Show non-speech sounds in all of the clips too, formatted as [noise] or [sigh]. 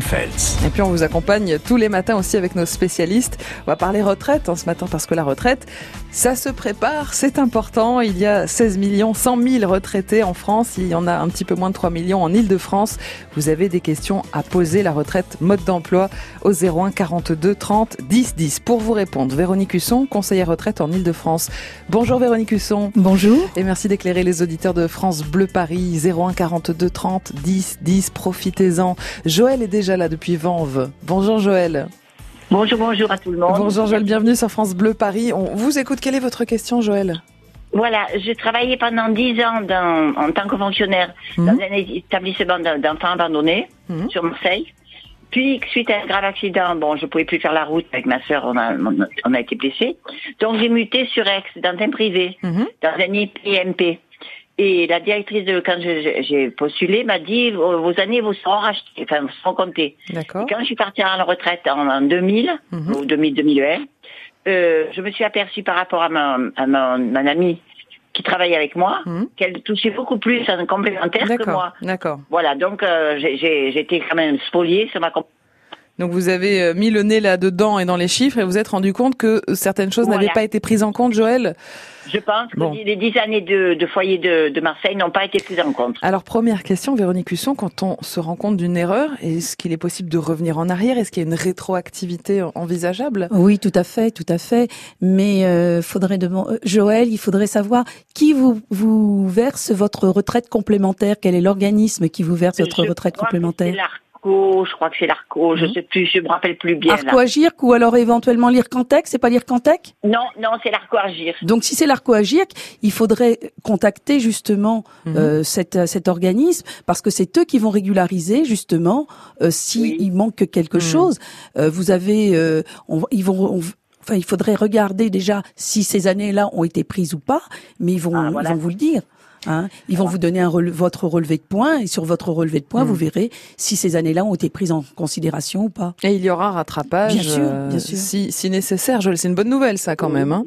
Feltz. Et puis on vous accompagne tous les matins aussi avec nos spécialistes. On va parler retraite en hein, ce matin parce que la retraite, ça se prépare, c'est important. Il y a 16 millions 100 000 retraités en France. Il y en a un petit peu moins de 3 millions en Ile-de-France. Vous avez des questions à poser. La retraite, mode d'emploi au 01 42 30 10 10. Pour vous répondre, Véronique Husson, conseillère retraite en Ile-de-France. Bonjour Véronique Husson. Bonjour. Et merci d'éclairer les auditeurs de France Bleu Paris. 01 42 30 10 10. Profitez-en. Joël est déjà là depuis Vanves. Bonjour Joël. Bonjour, bonjour à tout le monde. Bonjour Joël, bienvenue sur France Bleu Paris. On vous écoute. Quelle est votre question Joël? Voilà, j'ai travaillé pendant dix ans dans, en tant que fonctionnaire dans mhm. un établissement d'enfants abandonnés mhm. sur Marseille. Puis, suite à un grave accident, bon, je pouvais plus faire la route avec ma sœur, on a, on a été blessés. Donc, j'ai muté sur Aix, dans un privé, mhm. dans un IPMP. Et la directrice de quand j'ai postulé m'a dit vos années vous seront rachetées, enfin vous seront comptées. D'accord. Quand je suis partie en retraite en, 2000 mhm. ou 2000 2001, euh, je me suis aperçue par rapport à ma à mon, amie qui travaillait avec moi mhm. qu'elle touchait beaucoup plus en complémentaire que moi. D'accord. Voilà, donc euh, j'ai été quand même spoliée sur ma donc vous avez euh, mis le nez là-dedans et dans les chiffres et vous êtes rendu compte que certaines choses n'avaient pas été prises en compte, Joël? Je pense que les dix années de, foyer de, Marseille n'ont pas été prises en compte. Alors première question, Véronique Husson, quand on se rend compte d'une erreur, est-ce qu'il est possible de revenir en arrière? Est-ce qu'il y a une rétroactivité envisageable? Oui, tout à fait, tout à fait. Mais euh, faudrait demander, euh, Joël, il faudrait savoir qui vous, vous verse votre retraite complémentaire? Quel est l'organisme qui vous verse votre retraite complémentaire? Je crois que c'est l'Arco, je mhm. sais plus, je me rappelle plus bien. Arco Agir ou alors éventuellement l'Ircantec, c'est pas l'Ircantec? Non, non, c'est l'Arco Agir. Donc si c'est l'Arco Agir, il faudrait contacter justement mhm. euh, cet, cet organisme parce que c'est eux qui vont régulariser justement euh, s'il manque quelque mhm. chose. Euh, vous avez, euh, on, ils vont Enfin, il faudrait regarder déjà si ces années-là ont été prises ou pas, mais ils vont, ah, ils vont vous le dire. Hein. Ils vont vous donner un votre relevé de points et sur votre relevé de points, vous hmm. verrez si ces années-là ont été prises en considération ou pas. Et il y aura un rattrapage, bien sûr, euh, bien sûr. Si, si nécessaire. C'est une bonne nouvelle, ça, quand même. Hein.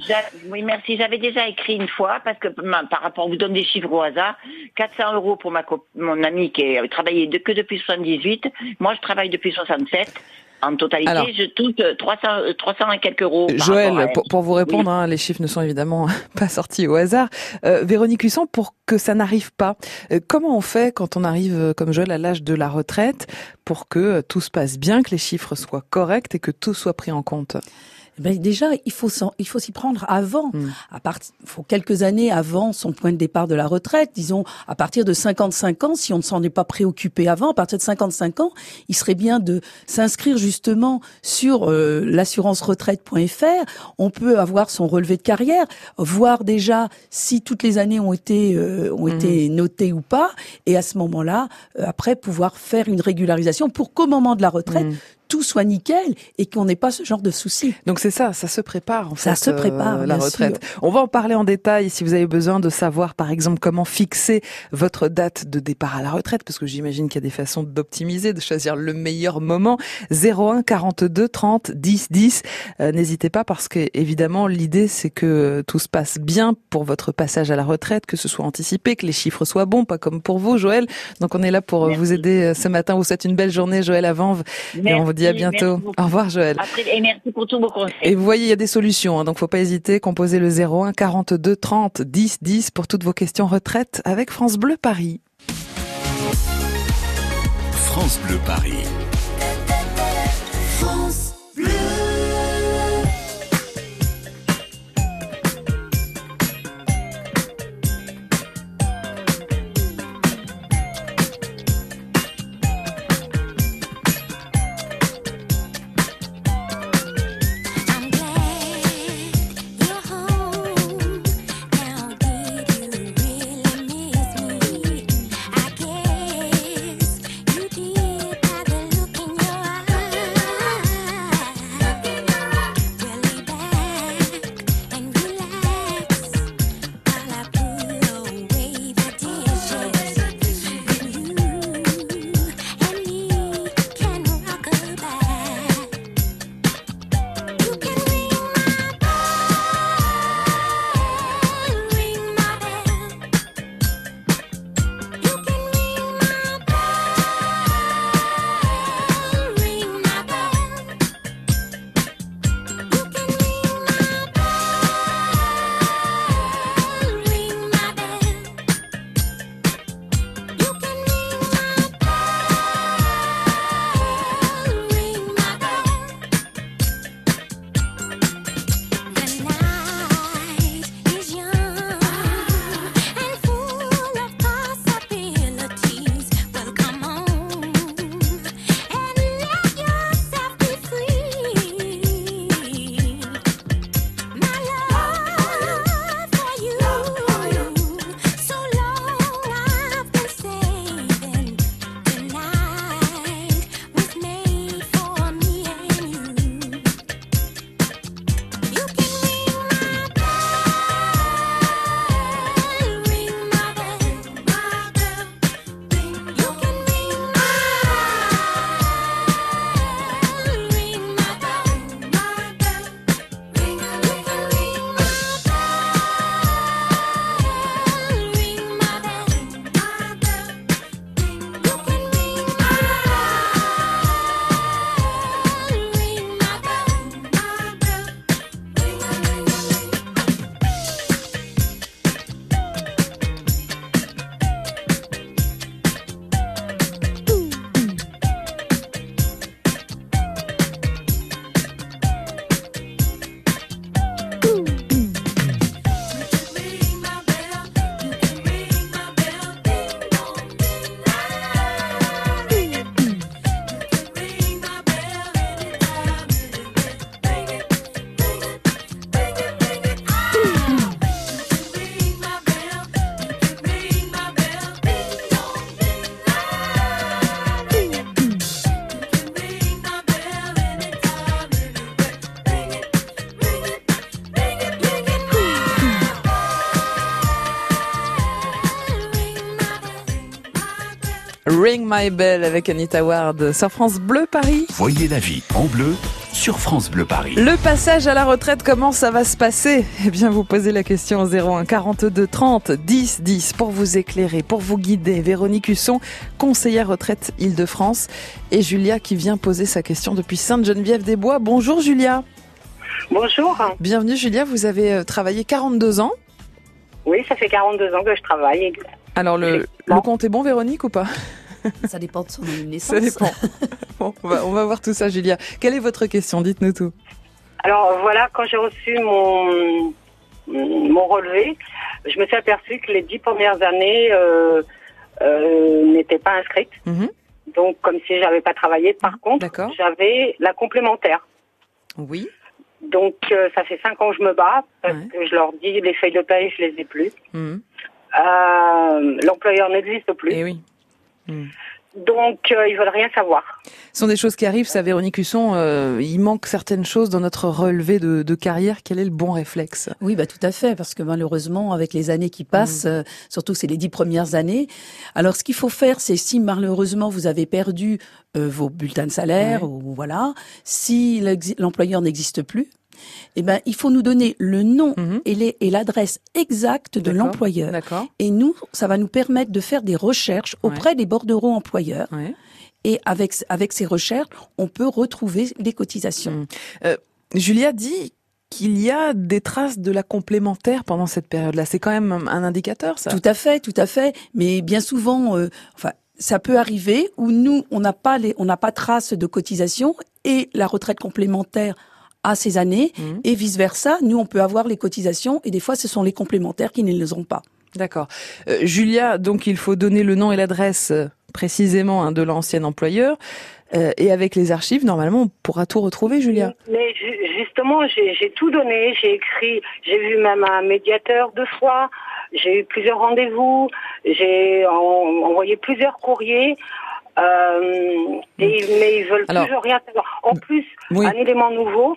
Oui, merci. J'avais déjà écrit une fois parce que par rapport, on vous donne des chiffres au hasard. 400 euros pour ma mon ami qui a travaillé que depuis 78. Moi, je travaille depuis 67. En totalité, je touche 300, euh, 300 euh, et quelques euros. Joël, pour, vous répondre, hein, les chiffres ne sont évidemment [laughs] pas sortis au hasard. Euh, Véronique Husson, pour que ça n'arrive pas, comment on fait quand on arrive, comme Joël, à l'âge de la retraite, pour que tout se passe bien, que les chiffres soient corrects et que tout soit pris en compte? Ben déjà, il faut il faut s'y prendre avant, hmm. à partir, faut quelques années avant son point de départ de la retraite, disons à partir de 55 ans, si on ne s'en est pas préoccupé avant, à partir de 55 ans, il serait bien de s'inscrire justement sur euh, l'assurance-retraite.fr. On peut avoir son relevé de carrière, voir déjà si toutes les années ont été euh, ont été hmm. notées ou pas, et à ce moment-là, euh, après pouvoir faire une régularisation pour qu'au moment de la retraite, hmm tout soit nickel et qu'on n'ait pas ce genre de soucis. Donc c'est ça, ça se prépare en ça se prépare euh, la retraite. On va en parler en détail si vous avez besoin de savoir par exemple comment fixer votre date de départ à la retraite parce que j'imagine qu'il y a des façons d'optimiser, de choisir le meilleur moment. 01 42 30 10 10. N'hésitez pas parce que évidemment l'idée c'est que tout se passe bien pour votre passage à la retraite, que ce soit anticipé, que les chiffres soient bons, pas comme pour vous Joël. Donc on est là pour vous aider euh, ce matin. Vous souhaite une belle journée Joël à Vanves et on vous à bientôt. Au revoir Joël. et merci pour tous vos conseils. Et vous voyez, il y a des solutions, hein, donc faut pas hésiter. Composez le 01 42 30 10 10 pour toutes vos questions retraite avec France Bleu Paris. France Bleu Paris. Ring My Bell avec Anita Ward sur France Bleu Paris. Voyez la vie en bleu sur France Bleu Paris. Le passage à la retraite, comment ça va se passer? Eh bien, vous posez la question au 01 42 30 10 10 pour vous éclairer, pour vous guider. Véronique Husson, conseillère retraite Île-de-France et Julia qui vient poser sa question depuis Sainte-Geneviève-des-Bois. Bonjour Julia. Bonjour. Bienvenue Julia, vous avez euh, travaillé 42 ans. Oui, ça fait 42 ans que je travaille. Alors le, le compte est bon Véronique ou pas? Ça dépend de son naissance. Ça dépend. Bon, on va, on va voir tout ça Julia. Quelle est votre question? Dites-nous tout. Alors voilà, quand j'ai reçu mon, mon relevé, je me suis aperçue que les dix premières années euh, euh, n'étaient pas inscrites. Mhm. Donc comme si j'avais pas travaillé. Par contre, j'avais la complémentaire. Oui. Donc euh, ça fait cinq ans que je me bats parce Ouais. que je leur dis les feuilles de paye, je les ai plus. Mhm. Euh, L'employeur n'existe plus. Eh oui. Donc euh, ils veulent rien savoir. Ce sont des choses qui arrivent, ça, Véronique Husson. euh, il manque certaines choses dans notre relevé de, de carrière. Quel est le bon réflexe? Oui, bah tout à fait, parce que malheureusement, avec les années qui passent, euh, surtout c'est les dix premières années. Alors, ce qu'il faut faire, c'est si malheureusement vous avez perdu euh, vos bulletins de salaire ou voilà, si l'employeur n'existe plus, eh ben il faut nous donner le nom Mhm. et les- et l'adresse exacte de l'employeur. D'accord. Et nous, ça va nous permettre de faire des recherches Ouais. auprès des bordereaux employeurs. Ouais. Et avec avec ces recherches, on peut retrouver les cotisations. Mhm. Julia dit qu'il y a des traces de la complémentaire pendant cette période-là. C'est quand même un indicateur, ça. Tout à fait, tout à fait. Mais bien souvent, euh, enfin, ça peut arriver où nous, on n'a pas les, on n'a pas trace de cotisation et la retraite complémentaire à ces années Mhm. et vice versa. Nous, on peut avoir les cotisations et des fois, ce sont les complémentaires qui ne les ont pas. D'accord. Euh, Julia, donc il faut donner le nom et l'adresse euh, précisément hein, de l'ancien employeur. Euh, et avec les archives, normalement, on pourra tout retrouver, Julia. Mais ju- justement, j'ai tout donné. J'ai écrit, j'ai vu même un médiateur deux fois. J'ai eu plusieurs rendez-vous. J'ai en- envoyé plusieurs courriers. Euh, et, mais ils veulent Alors, toujours rien savoir. En plus, Oui. un élément nouveau,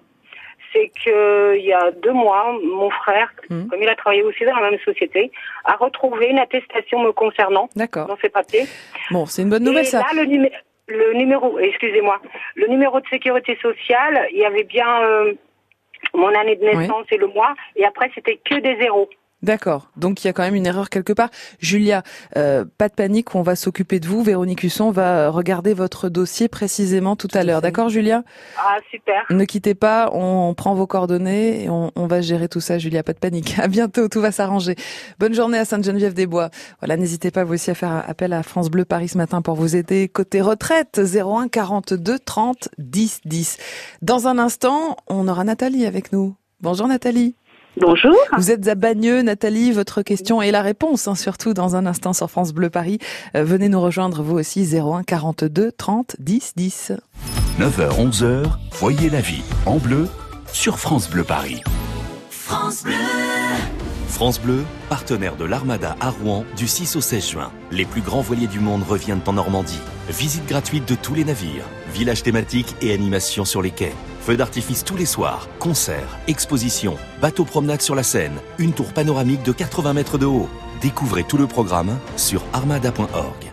c'est que il y a deux mois, mon frère, Mhm. comme il a travaillé aussi dans la même société, a retrouvé une attestation me concernant dans ses papiers. Bon, c'est une bonne nouvelle, et ça. là, le, numé- le numéro, excusez-moi, le numéro de sécurité sociale, il y avait bien euh, mon année de naissance et le mois, et après c'était que des zéros. D'accord. Donc il y a quand même une erreur quelque part. Julia, euh, pas de panique, on va s'occuper de vous. Véronique Husson va regarder votre dossier précisément tout, à à l'heure. D'accord, Julia? Ah super. Ne quittez pas, on prend vos coordonnées et on, on va gérer tout ça, Julia. Pas de panique. [laughs] À bientôt, tout va s'arranger. Bonne journée à Sainte-Geneviève-des-Bois. Voilà, n'hésitez pas vous aussi à faire appel à France Bleu Paris ce matin pour vous aider. Côté retraite, 01 42 30 10 10. Dans un instant, on aura Nathalie avec nous. Bonjour Nathalie. Bonjour. Vous êtes à Bagneux, Nathalie. Votre question et la réponse, hein, surtout dans un instant sur France Bleu Paris. Euh, venez nous rejoindre vous aussi 01 42 30 10 10. 9h, 11h, voyez la vie en bleu sur France Bleu Paris. France Bleu, partenaire de l'Armada à Rouen du 6 au 16 juin. Les plus grands voiliers du monde reviennent en Normandie. Visite gratuite de tous les navires, villages thématiques et animations sur les quais. Feux d'artifice tous les soirs, concerts, expositions, bateaux promenades sur la Seine, une tour panoramique de 80 mètres de haut. Découvrez tout le programme sur armada.org.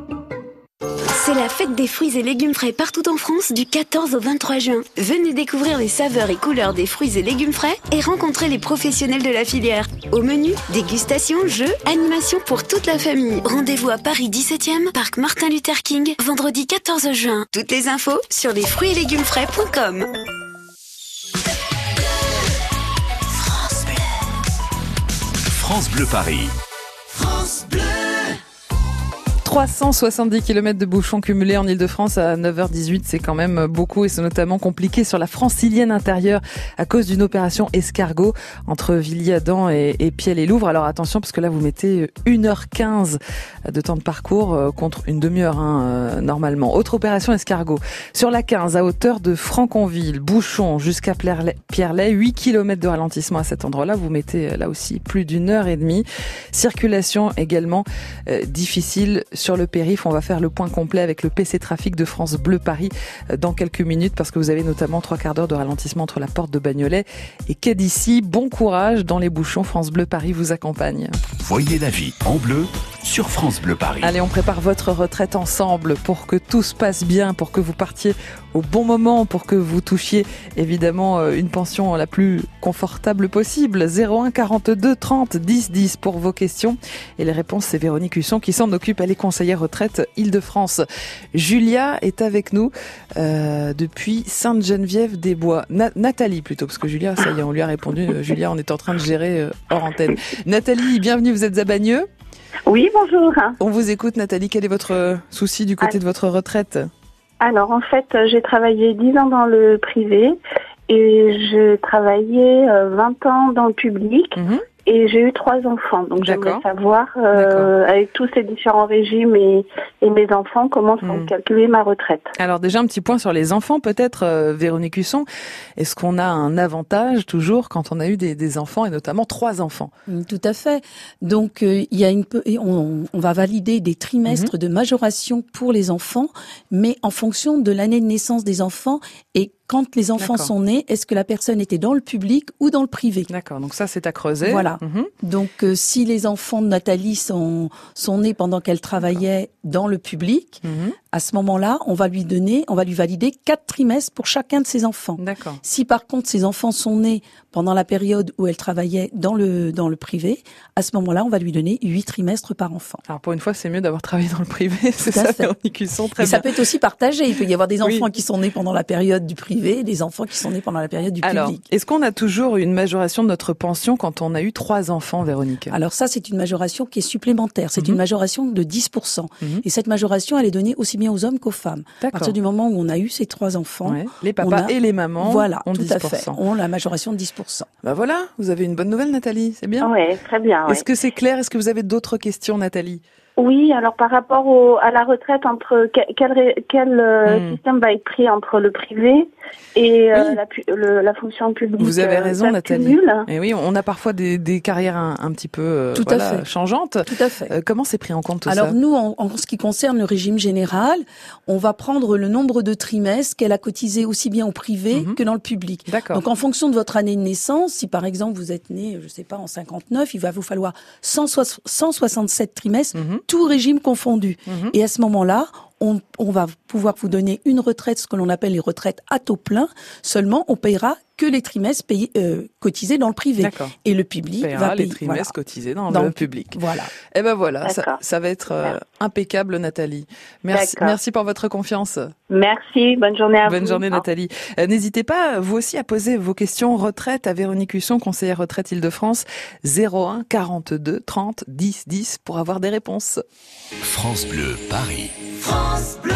C'est la fête des fruits et légumes frais partout en France du 14 au 23 juin. Venez découvrir les saveurs et couleurs des fruits et légumes frais et rencontrer les professionnels de la filière. Au menu, dégustation, jeux, animation pour toute la famille. Rendez-vous à Paris 17e, parc Martin Luther King, vendredi 14 juin. Toutes les infos sur les fruits et légumes frais.com. France Bleu Paris. 370 km de bouchons cumulés en Ile-de-France à 9h18, c'est quand même beaucoup et c'est notamment compliqué sur la francilienne intérieure à cause d'une opération escargot entre Villiers-Adam et, et Piel-et-Louvre. Alors attention parce que là vous mettez 1h15 de temps de parcours euh, contre une demi-heure hein, euh, normalement. Autre opération escargot sur la 15 à hauteur de Franconville, bouchon jusqu'à Pierrelet, 8 km de ralentissement à cet endroit-là. Vous mettez euh, là aussi plus d'une heure et demie. Circulation également difficile sur le périph. On va faire le point complet avec le PC Trafic de France Bleu Paris euh, dans quelques minutes parce que vous avez notamment trois quarts d'heure de ralentissement entre la porte de Bagnolet et quai. Bon courage dans les bouchons. France Bleu Paris vous accompagne. Voyez la vie en bleu sur France Bleu Paris. Allez, on prépare votre retraite ensemble pour que tout se passe bien, pour que vous partiez au bon moment, pour que vous touchiez évidemment euh, une pension la plus confortable possible. 01 42 30 10 10 pour vos questions. Et les réponses, c'est Véronique Husson qui s'en occupe. Elle est conseillère retraite Île-de-France. Julia est avec nous euh, depuis Sainte-Geneviève-des-Bois. Nathalie plutôt, parce que Julia, ça y est, on lui a répondu. Euh, Julia, on est en train de gérer hors antenne. Nathalie, bienvenue, vous êtes à Bagneux oui, bonjour. On vous écoute, Nathalie. Quel est votre souci du côté de votre retraite? Alors, en fait, j'ai travaillé 10 ans dans le privé et je travaillais 20 euh, ans dans le public. Mhm. Et j'ai eu trois enfants, donc j'aimerais savoir, euh, avec tous ces différents régimes et, et mes enfants, comment sont hmm. calculer ma retraite. Alors déjà un petit point sur les enfants, peut-être, euh, Véronique Husson. Est-ce qu'on a un avantage toujours quand on a eu des, des enfants et notamment trois enfants? Tout à fait. Donc euh, il y a une, on, on va valider des trimestres mhm. de majoration pour les enfants, mais en fonction de l'année de naissance des enfants et quand les enfants sont nés, est-ce que la personne était dans le public ou dans le privé? D'accord, donc ça c'est à creuser. Voilà. Mhm. Donc euh, si les enfants de Nathalie sont, sont nés pendant qu'elle travaillait dans le public, mhm. À ce moment-là, on va lui donner, on va lui valider quatre trimestres pour chacun de ses enfants. D'accord. Si par contre ses enfants sont nés pendant la période où elle travaillait dans le dans le privé, à ce moment-là, on va lui donner huit trimestres par enfant. Alors pour une fois, c'est mieux d'avoir travaillé dans le privé, [laughs] c'est ça, Véronique Husson, très Mais ça peut être aussi partagé. Il peut y avoir des enfants qui sont nés pendant la période du privé des enfants qui sont nés pendant la période du Alors, public. Est-ce qu'on a toujours une majoration de notre pension quand on a eu trois enfants, Véronique? Alors ça, c'est une majoration qui est supplémentaire. C'est une mhm. majoration de 10%. Mhm. Et cette majoration, elle est donnée aussi bien aux hommes qu'aux femmes. À partir du moment où on a eu ces trois enfants, les papas et les mamans voilà, ont tout à fait, ont la majoration de 10%. Bah voilà, vous avez une bonne nouvelle, Nathalie. C'est bien? Oui, très bien. Est-ce que c'est clair? Est-ce que vous avez d'autres questions, Nathalie? Oui, alors par rapport au, à la retraite, entre quel, quel, euh, hmm. système va être pris entre le privé et euh, la, le, la, fonction publique Vous avez euh, raison, Nathalie. Et eh oui, on a parfois des, des carrières un, un, petit peu tout voilà, à fait. changeantes. Tout à fait. comment c'est pris en compte tout alors, ça Alors nous, en, en, ce qui concerne le régime général, on va prendre le nombre de trimestres qu'elle a cotisé aussi bien au privé mhm. que dans le public. D'accord. Donc en fonction de votre année de naissance, si par exemple vous êtes né, je sais pas, en 59, il va vous falloir 167 trimestres, mhm. Tout régime confondu Mhm. Et à ce moment-là, on, va pouvoir vous donner une retraite, ce que l'on appelle les retraites à taux plein. Seulement, on payera que les trimestres payés, euh, cotisés dans le privé. Et le public va payer. les trimestres cotisés dans, le public. Voilà. Et eh ben voilà, ça, va être euh, impeccable, Nathalie. Merci, merci pour votre confiance. Merci, bonne journée à vous. Bonne journée, Nathalie. Euh, n'hésitez pas, vous aussi, à poser vos questions retraite à Véronique Husson, conseillère retraite Île-de-France, 01 42 30 10 10 pour avoir des réponses. France Bleu, Paris. France Bleu.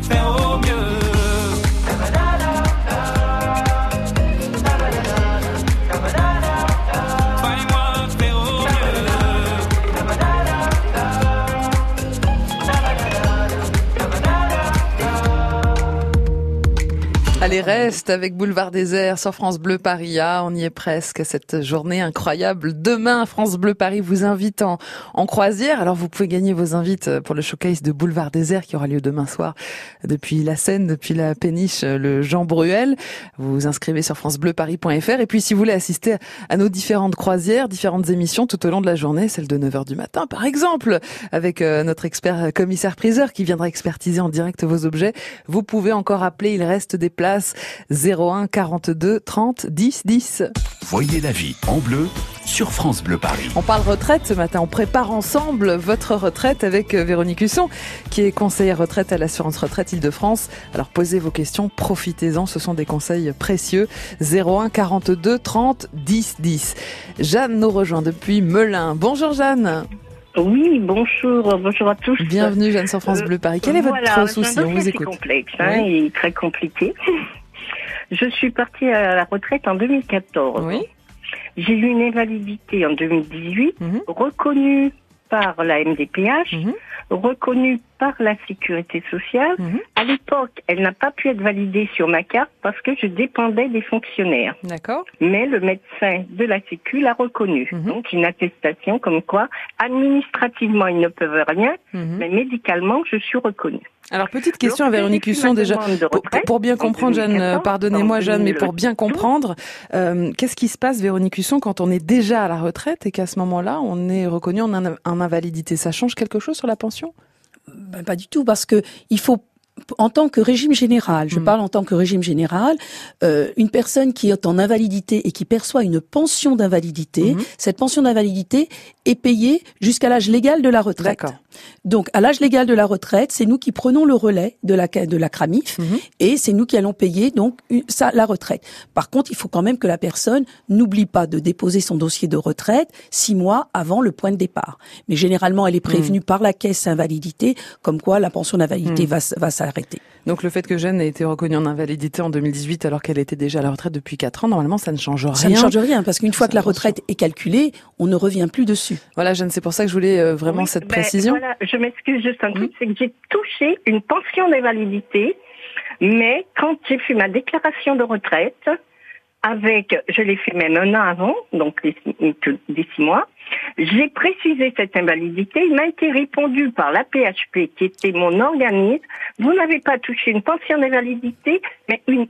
faire au mieux. Allez, reste avec Boulevard Désert sur France Bleu Paris. Ah, on y est presque cette journée incroyable. Demain, France Bleu Paris vous invite en, croisière. Alors, vous pouvez gagner vos invites pour le showcase de Boulevard Désert qui aura lieu demain soir depuis la Seine, depuis la péniche, le Jean Bruel. Vous vous inscrivez sur francebleuparis.fr. Et puis, si vous voulez assister à nos différentes croisières, différentes émissions tout au long de la journée, celle de 9h du matin, par exemple, avec euh, notre expert commissaire priseur qui viendra expertiser en direct vos objets, vous pouvez encore appeler. Il reste des places 01 42 30 10 10. Voyez la vie en bleu sur France Bleu Paris. On parle retraite ce matin. On prépare ensemble votre retraite avec euh, Véronique Husson, qui est conseillère retraite à l'assurance retraite Île-de-France. Alors posez vos questions, profitez-en. Ce sont des conseils précieux. 01 42 30 10 10. Jeanne nous rejoint depuis Melun. Bonjour Jeanne. Oui, bonjour, bonjour à tous. Bienvenue Jeanne sur France Bleu Paris. Quel est votre souci On vous écoute. complexe hein, et très compliqué. [laughs] Je suis partie à la retraite en 2014. Oui. J'ai eu une invalidité en 2018, mhm. reconnue par la MDPH, mhm. reconnue par la sécurité sociale. Mhm. À l'époque, elle n'a pas pu être validée sur ma carte parce que je dépendais des fonctionnaires. D'accord. Mais le médecin de la Sécu l'a reconnue. Mhm. Donc une attestation comme quoi, administrativement, ils ne peuvent rien, mais médicalement, je suis reconnue. Alors petite question à Véronique Husson déjà pour, bien comprendre Jeanne pardonnez-moi Jeanne mais pour bien comprendre euh, qu'est-ce qui se passe Véronique Husson quand on est déjà à la retraite et qu'à ce moment-là on est reconnu en, en invalidité? Ça change quelque chose sur la pension? Ben, Pas du tout, parce que il faut en tant que régime général, je hmm. parle en tant que régime général, euh, une personne qui est en invalidité et qui perçoit une pension d'invalidité, hmm. cette pension d'invalidité est payée jusqu'à l'âge légal de la retraite. Donc, à l'âge légal de la retraite, c'est nous qui prenons le relais de la de la CRAMIF mhm. et c'est nous qui allons payer donc ça la retraite. Par contre, il faut quand même que la personne n'oublie pas de déposer son dossier de retraite six mois avant le point de départ. Mais généralement, elle est prévenue par la caisse invalidité, comme quoi la pension d'invalidité va va s'arrêter. Donc le fait que Jeanne ait été reconnue en invalidité en 2018 alors qu'elle était déjà à la retraite depuis quatre ans, normalement ça ne change rien. Ça ne change rien parce qu'une fois que la retraite est calculée, on ne revient plus dessus. Voilà Jeanne, c'est pour ça que je voulais euh, vraiment cette ben, précision je m'excuse juste un truc, c'est que j'ai touché une pension d'invalidité, mais quand j'ai fait ma déclaration de retraite, avec, je l'ai fait même un an avant, donc des, six mois, j'ai précisé cette invalidité. Il m'a été répondu par la PHP, qui était mon organisme. Vous n'avez pas touché une pension d'invalidité, mais une,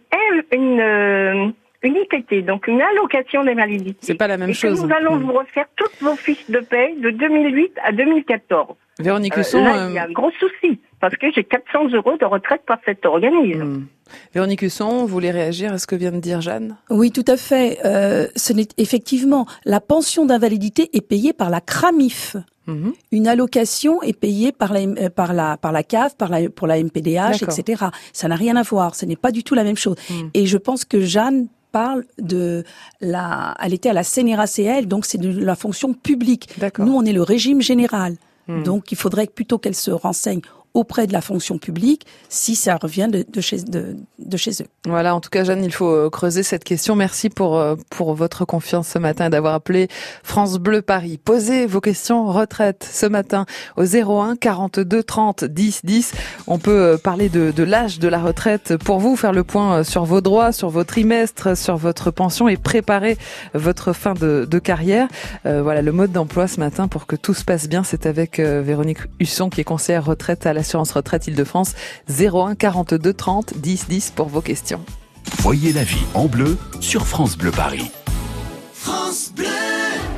une, euh, une IPT, donc une allocation d'invalidité. C'est pas la même chose. nous allons vous refaire toutes vos fiches de paie de 2008 à 2014. Véronique Husson, là, il y a un gros souci parce que j'ai 400 euros de retraite par cet organisme. Hmm. Véronique Husson, vous voulez réagir à ce que vient de dire Jeanne? Oui, tout à fait. Euh, ce n'est effectivement la pension d'invalidité est payée par la CRAMIF. Mhm. Une allocation est payée par la euh, par la par la CAF, par la pour la MPDH, etc. Ça n'a rien à voir. Ce n'est pas du tout la même chose. Mhm. Et je pense que Jeanne parle de la, elle était à la CNRACL, donc c'est de la fonction publique. Nous, on est le régime général. Donc, il faudrait plutôt qu'elle se renseigne auprès de la fonction publique si ça revient de, de, chez, de, de, chez eux. Voilà, en tout cas, Jeanne, il faut euh, creuser cette question. Merci pour, euh, pour votre confiance ce matin et d'avoir appelé France Bleu Paris. Posez vos questions retraite ce matin au 01 42 30 10 10. On peut euh, parler de, de l'âge de la retraite pour vous, faire le point sur vos droits, sur vos trimestres, sur votre pension et préparer votre fin de, de carrière. voilà, le mode d'emploi ce matin pour que tout se passe bien, c'est avec Véronique Husson qui est conseillère retraite à la Assurance Retraite Île-de-France 01 42 30 10 10 pour vos questions. Voyez la vie en bleu sur France Bleu Paris. France Bleu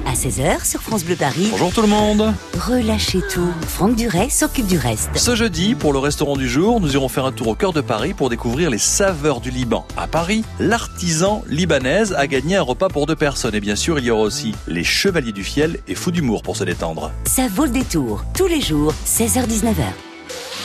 à 16h sur France Bleu Paris. Bonjour tout le monde. Relâchez tout. Franck Duret s'occupe du reste. Ce jeudi, pour le restaurant du jour, nous irons faire un tour au cœur de Paris pour découvrir les saveurs du Liban. À Paris, l'artisan libanaise a gagné un repas pour deux personnes. Et bien sûr, il y aura aussi les chevaliers du fiel et fou d'humour pour se détendre. Ça vaut le détour. Tous les jours, 16h-19h.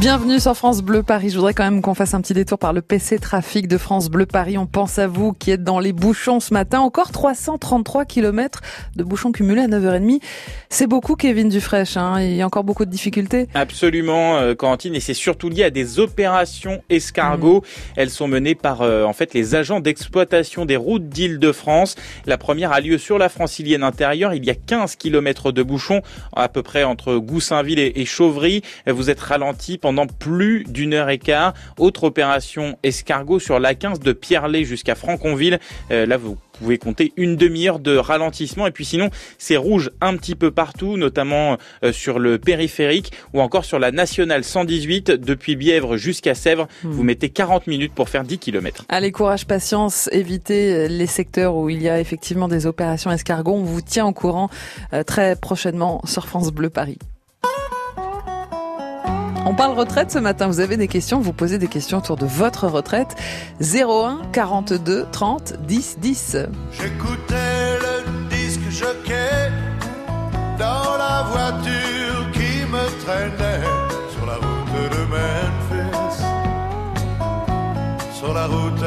Bienvenue sur France Bleu Paris. Je voudrais quand même qu'on fasse un petit détour par le PC Trafic de France Bleu Paris. On pense à vous qui êtes dans les bouchons ce matin. Encore 333 km de bouchons cumulés à 9h30. C'est beaucoup, Kevin Dufresne. Hein. Il y a encore beaucoup de difficultés. Absolument, euh, Et c'est surtout lié à des opérations escargots. Mmh. Elles sont menées par euh, en fait les agents d'exploitation des routes d'Île-de-France. La première a lieu sur la francilienne intérieure. Il y a 15 km de bouchons à peu près entre Goussainville et, et Chauvry. Vous êtes ralenti pendant plus d'une heure et quart. Autre opération escargot sur l'A15 de Pierrelet jusqu'à Franconville. Euh, là, vous pouvez compter une demi-heure de ralentissement. Et puis sinon, c'est rouge un petit peu partout, notamment euh, sur le périphérique ou encore sur la nationale 118 depuis Bièvre jusqu'à Sèvres. Hmm. Vous mettez 40 minutes pour faire 10 km. Allez, courage, patience, évitez les secteurs où il y a effectivement des opérations escargot. On vous tient au courant euh, très prochainement sur France Bleu Paris. On parle retraite ce matin. Vous avez des questions, vous posez des questions autour de votre retraite. 01 42 30 10 10. J'écoutais le disque jockey dans la voiture qui me traînait sur la route de Memphis. Sur la route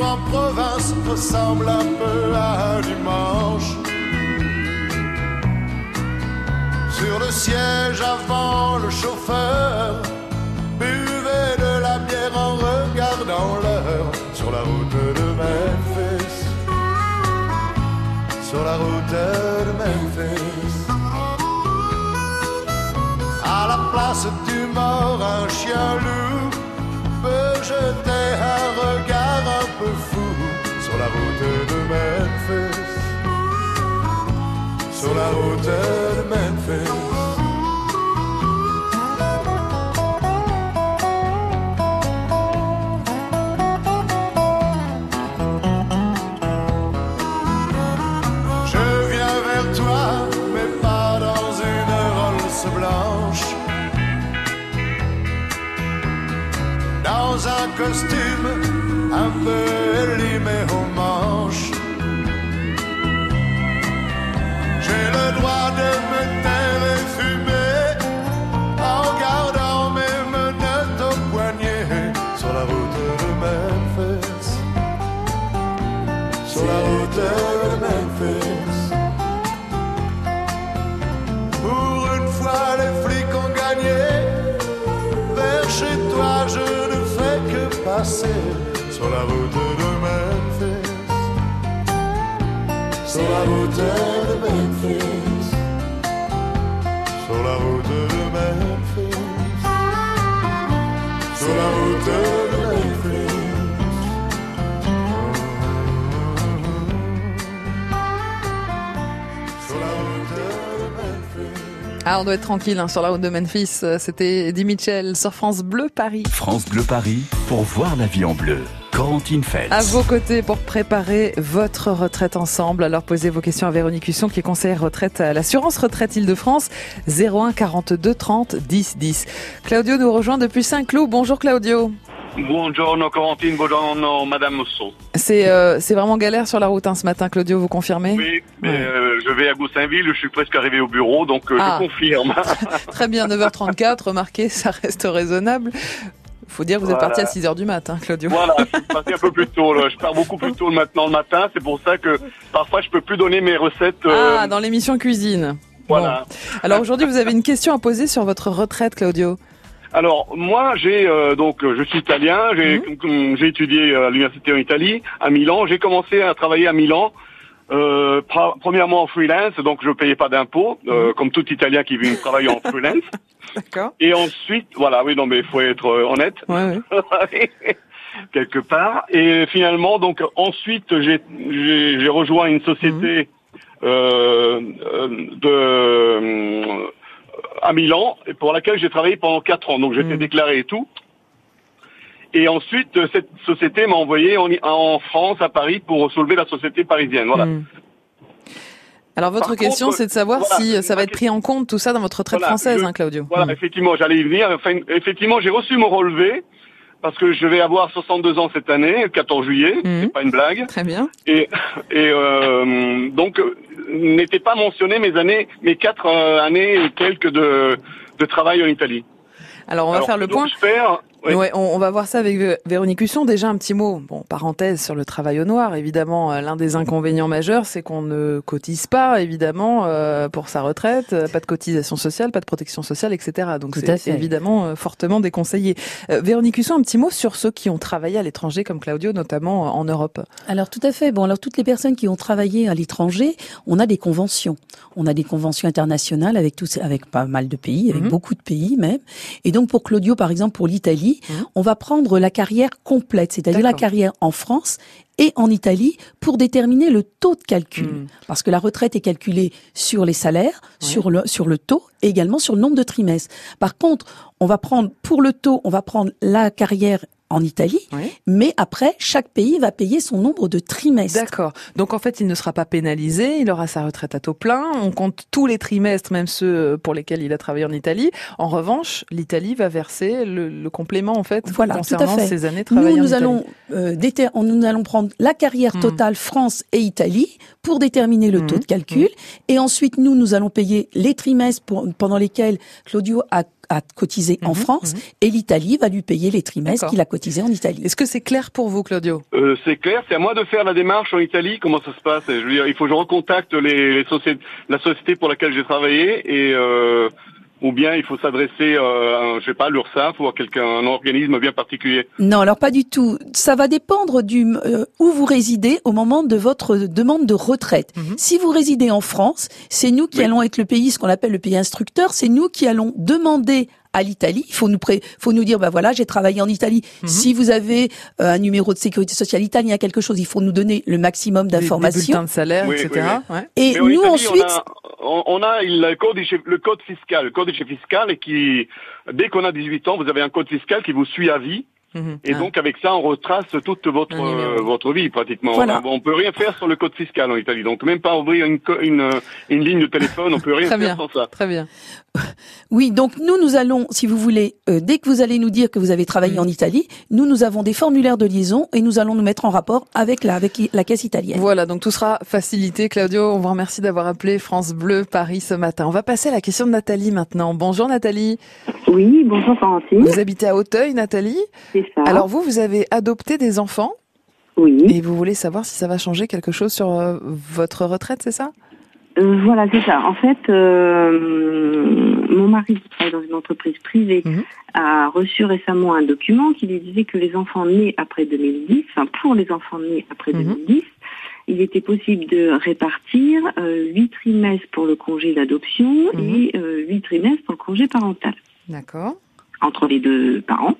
En province ressemble un peu à un dimanche. Sur le siège avant le chauffeur, buvait de la bière en regardant l'heure sur la route de Memphis. Sur la route de Memphis. À la place du mort, un chien loup peut jeter un regard sur la route de Memphis sur la route de Memphis. Je viens vers toi, mais pas dans une Rolls blanche. Dans un costume un peu élimé Ah, on doit être tranquille hein, sur la route de Memphis. Euh, C'était Eddie Mitchell sur France Bleu Paris. France Bleu Paris pour voir la vie en bleu. Corentine Feltz. À vos côtés pour préparer votre retraite ensemble. Alors posez vos questions à Véronique Husson qui est conseillère retraite à l'assurance retraite Île-de-France 01 42 30 10 10. Claudio nous rejoint depuis Saint-Cloud. Bonjour Claudio. Buongiorno Corentine, buongiorno Madame Musso. C'est euh, c'est vraiment galère sur la route hein, ce matin Claudio, vous confirmez? Oui, mais euh, je vais à Goussainville, je suis presque arrivé au bureau, donc euh, Ah. je confirme. [laughs] Très bien, 9h34, remarquez, ça reste raisonnable. Faut dire que vous êtes Voilà. parti à 6h du matin, Claudio. voilà, je suis passé un peu plus tôt. Là. [laughs] Je pars beaucoup plus tôt maintenant le matin, c'est pour ça que parfois je peux plus donner mes recettes. euh, Ah, dans l'émission cuisine. Voilà. Alors aujourd'hui, vous avez une question à poser sur votre retraite, Claudio. Alors moi j'ai euh, donc je suis italien, j'ai Mhm. j'ai étudié à l'université en Italie, à Milan. J'ai commencé à travailler à Milan. Euh, premièrement en freelance, donc je payais pas d'impôts, Mhm. euh, comme tout Italien qui vient travailler en freelance. [laughs] D'accord. Et ensuite, voilà, oui, non, mais il faut être euh, honnête. [laughs] Quelque part. Et finalement, donc ensuite, j'ai rejoint une société euh, euh, de euh, à Milan, pour laquelle j'ai travaillé pendant quatre ans. Donc j'étais déclaré et tout. Et ensuite, euh, cette société m'a envoyé en, en France, à Paris, pour soulever la société parisienne. Voilà. Alors votre Par question, contre, c'est de savoir voilà, si ça va être pris en compte tout ça dans votre retraite Voilà, française, je- hein, Claudio. Voilà, effectivement, j'allais y venir. Enfin, effectivement, j'ai reçu mon relevé parce que je vais avoir 62 ans cette année, le 14 juillet. C'est pas une blague. Très bien. Et, et euh, donc, euh, n'étaient pas mentionnées mes années, mes quatre euh, années et quelques de, de travail en Italie. Alors on va Alors, faire le point. Perds, oui. Ouais, on, on va voir ça avec Vé- Véronique Husson. Déjà un petit mot, bon, parenthèse sur le travail au noir. Évidemment, euh, l'un des inconvénients majeurs, c'est qu'on ne cotise pas, évidemment, euh, pour sa retraite, euh, pas de cotisation sociale, pas de protection sociale, etc. Donc c'est évidemment euh, fortement déconseillé. Euh, Véronique Husson, un petit mot sur ceux qui ont travaillé à l'étranger, comme Claudio, notamment euh, en Europe. Alors tout à fait. Bon, alors toutes les personnes qui ont travaillé à l'étranger, on a des conventions. On a des conventions internationales avec tous, avec pas mal de pays, avec beaucoup de pays même. Et donc pour Claudio, par exemple, pour l'Italie, on va prendre la carrière complète, c'est-à-dire la carrière en France et en Italie pour déterminer le taux de calcul. Parce que la retraite est calculée sur les salaires, sur le, sur le taux et également sur le nombre de trimestres. Par contre, on va prendre, pour le taux, on va prendre la carrière en Italie, mais après, chaque pays va payer son nombre de trimestres. D'accord. Donc en fait, il ne sera pas pénalisé, il aura sa retraite à taux plein. On compte tous les trimestres, même ceux pour lesquels il a travaillé en Italie. En revanche, l'Italie va verser le, le complément en fait Voilà, concernant fait. ses années travaillées Nous, en nous Italie. allons, euh, nous allons prendre la carrière Hmm. totale France et Italie pour déterminer le taux de calcul. Hmm. Et ensuite, nous, nous allons payer les trimestres pour- pendant lesquels Claudio a, a cotisé en France et l'Italie va lui payer les trimestres qu'il a cotisé en Italie. Est-ce que c'est clair pour vous, Claudio? Euh, c'est clair, c'est à moi de faire la démarche en Italie. Comment ça se passe? Je veux dire, il faut que je recontacte les, les sociétés, la société pour laquelle j'ai travaillé et euh, ou bien il faut s'adresser, euh, à, je sais pas, à l'URSSAF ou à quelqu'un, un organisme bien particulier. Non, alors pas du tout. Ça va dépendre du euh, où vous résidez au moment de votre demande de retraite. Mhm. Si vous résidez en France, c'est nous qui allons être le pays, ce qu'on appelle le pays instructeur. C'est nous qui allons demander à l'Italie. Il faut nous pré- faut nous dire, bah voilà, j'ai travaillé en Italie. Mhm. Si vous avez euh, un numéro de sécurité sociale italien, quelque chose, il faut nous donner le maximum Des- des d'informations. bulletins de salaire, Oui, etc. oui, oui. Ouais. Et Mais nous Italie, ensuite, on a, on a le codice, le code fiscal, le codice fiscal et qui, dès qu'on a 18 ans, vous avez un code fiscal qui vous suit à vie. Mhm. Et Ah. donc avec ça, on retrace toute votre euh, votre vie pratiquement. Voilà. On, on peut rien faire sur le code fiscal en Italie. Donc même pas ouvrir une une, euh, une ligne de téléphone, on peut rien [laughs] Très faire bien. sans ça. Très bien. Oui, donc nous, nous allons, si vous voulez, euh, dès que vous allez nous dire que vous avez travaillé Mm. en Italie, nous, nous avons des formulaires de liaison et nous allons nous mettre en rapport avec la, avec la caisse italienne. Voilà, donc tout sera facilité. Claudio, on vous remercie d'avoir appelé France Bleu Paris ce matin. On va passer à la question de Nathalie maintenant. Bonjour Nathalie. Oui, bonjour Francine. Vous habitez à Auteuil, Nathalie? C'est ça. Alors vous, vous avez adopté des enfants Oui. Et vous voulez savoir si ça va changer quelque chose sur euh, votre retraite, c'est ça? Euh, voilà, c'est ça. En fait, euh, mon mari qui travaille dans une entreprise privée Mhm. a reçu récemment un document qui lui disait que les enfants nés après 2010, enfin pour les enfants nés après Mhm. 2010, il était possible de répartir euh, huit trimestres pour le congé d'adoption Mhm. et euh, huit trimestres pour le congé parental D'accord. entre les deux parents.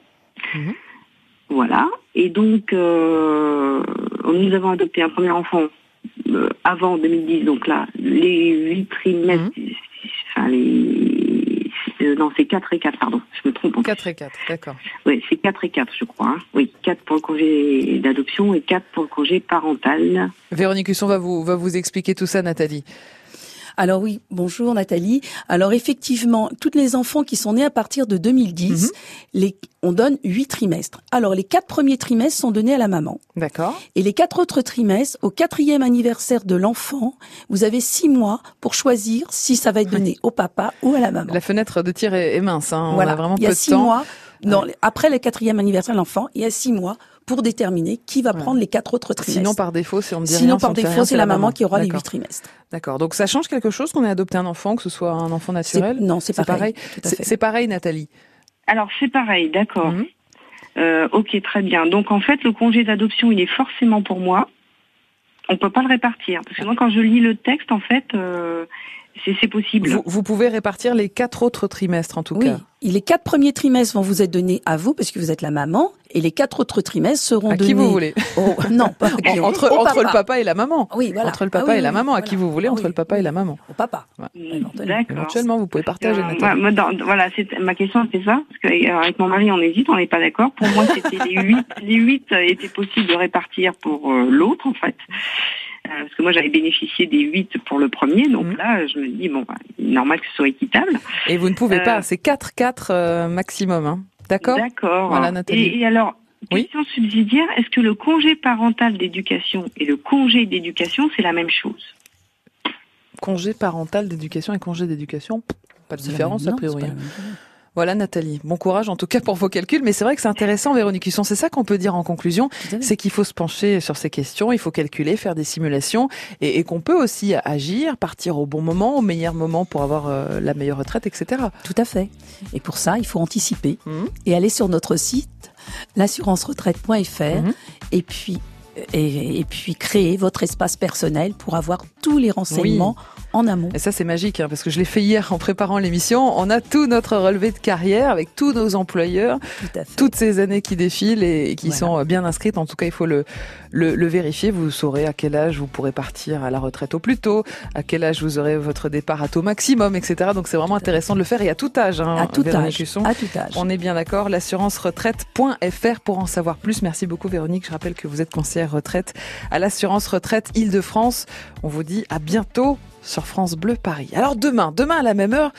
Voilà. Et donc, euh, nous avons adopté un premier enfant euh, avant 2010. Donc là, les huit trimestres, Mhm. enfin les, euh, non, c'est 4 et 4, pardon, je me trompe. 4 et 4, d'accord. Oui, c'est 4 et 4, je crois. hein. Oui, 4 pour le congé d'adoption et 4 pour le congé parental. Véronique Husson va vous, va vous expliquer tout ça, Nathalie. Alors oui, bonjour Nathalie. Alors effectivement, tous les enfants qui sont nés à partir de 2010, les, on donne huit trimestres. Alors les quatre premiers trimestres sont donnés à la maman. D'accord. Et les quatre autres trimestres, au quatrième anniversaire de l'enfant, vous avez six mois pour choisir si ça va être donné au papa ou à la maman. La fenêtre de tir est, mince, hein. voilà, on a vraiment il y a peu de six temps. mois. Non, après le quatrième anniversaire de l'enfant, il y a six mois pour déterminer qui va prendre les quatre autres trimestres. Sinon, par défaut, si on ne dit Sinon, rien, si par on ne fait défaut, rien, c'est la maman qui aura les D'accord. huit trimestres. D'accord. Donc ça change quelque chose qu'on ait adopté un enfant, que ce soit un enfant naturel? C'est- non, c'est pareil, C'est pareil, Nathalie? Alors c'est pareil, d'accord. Mhm. Euh, ok, très bien. Donc en fait, le congé d'adoption, il est forcément pour moi. On peut pas le répartir parce que moi, quand je lis le texte, en fait, euh, c'est c'est possible. Vous, vous pouvez répartir les quatre autres trimestres, en tout Oui, cas. et les quatre premiers trimestres vont vous être donnés à vous parce que vous êtes la maman, et les quatre autres trimestres seront À donnés. qui vous voulez. au- [laughs] non, pas à qui- entre, au entre le papa et la maman. Oui, voilà. Entre le Ah papa oui, et la oui, maman, à qui vous voulez, Ah entre oui, le papa et la maman. Au papa. D'accord. Éventuellement, vous pouvez partager, Euh, moi, dans- [laughs] voilà, c'est ma question, c'était ça. Parce que euh, avec mon mari, on hésite, on n'est pas d'accord. Pour moi, c'était les huit. Les huit étaient possibles de répartir pour euh, l'autre, en fait. Euh, parce que moi, j'avais bénéficié des huit pour le premier, donc Mhm. là, je me dis bon, bah, normal que ce soit équitable. Et vous ne pouvez Euh, pas, c'est 4-4 euh, maximum, hein. D'accord? D'accord. Voilà, Nathalie. Et, et alors, Oui. question subsidiaire, est-ce que le congé parental d'éducation et le congé d'éducation, c'est la même chose? Congé parental d'éducation et congé d'éducation, pas de différence a priori. Voilà Nathalie, bon courage en tout cas pour vos calculs, mais c'est vrai que c'est intéressant Véronique Husson, c'est ça qu'on peut dire en conclusion, c'est qu'il faut se pencher sur ces questions, il faut calculer, faire des simulations et, et qu'on peut aussi agir, partir au bon moment, au meilleur moment pour avoir euh, la meilleure retraite, etc. Tout à fait. Et pour ça, il faut anticiper Mhm. et aller sur notre site l'assurance-retraite.fr Mhm. et puis et, et puis créer votre espace personnel pour avoir tous les renseignements en amont. Et ça c'est magique, hein, parce que je l'ai fait hier en préparant l'émission, on a tout notre relevé de carrière avec tous nos employeurs, Tout à fait. toutes ces années qui défilent et, qui Voilà. sont bien inscrites. En tout cas, il faut le, le, le vérifier. Vous saurez à quel âge vous pourrez partir à la retraite au plus tôt, à quel âge vous aurez votre départ à taux maximum, etc. Donc c'est vraiment intéressant de le faire et à tout âge. Hein, À tout âge. À tout âge. On est bien d'accord. L'assurance-retraite.fr pour en savoir plus. Merci beaucoup Véronique. Je rappelle que vous êtes conseillère retraite à l'assurance retraite Île-de-France. On vous dit à bientôt sur France Bleu Paris. Alors demain, demain à la même heure,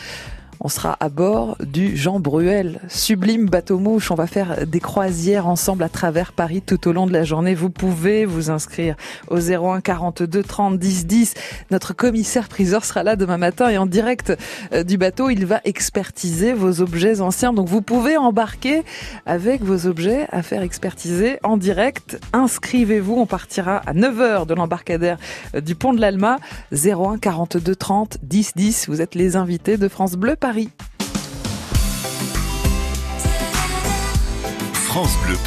on sera à bord du Jean Bruel, sublime bateau mouche. On va faire des croisières ensemble à travers Paris tout au long de la journée. Vous pouvez vous inscrire au 01 42 30 10 10. Notre commissaire priseur sera là demain matin et en direct euh, du bateau, il va expertiser vos objets anciens. Donc vous pouvez embarquer avec vos objets à faire expertiser en direct. Inscrivez-vous. On partira à 9h de l'embarcadère euh, du pont de l'Alma. 01 42 30 10 10. Vous êtes les invités de France Bleu Paris. France Bleu Paris.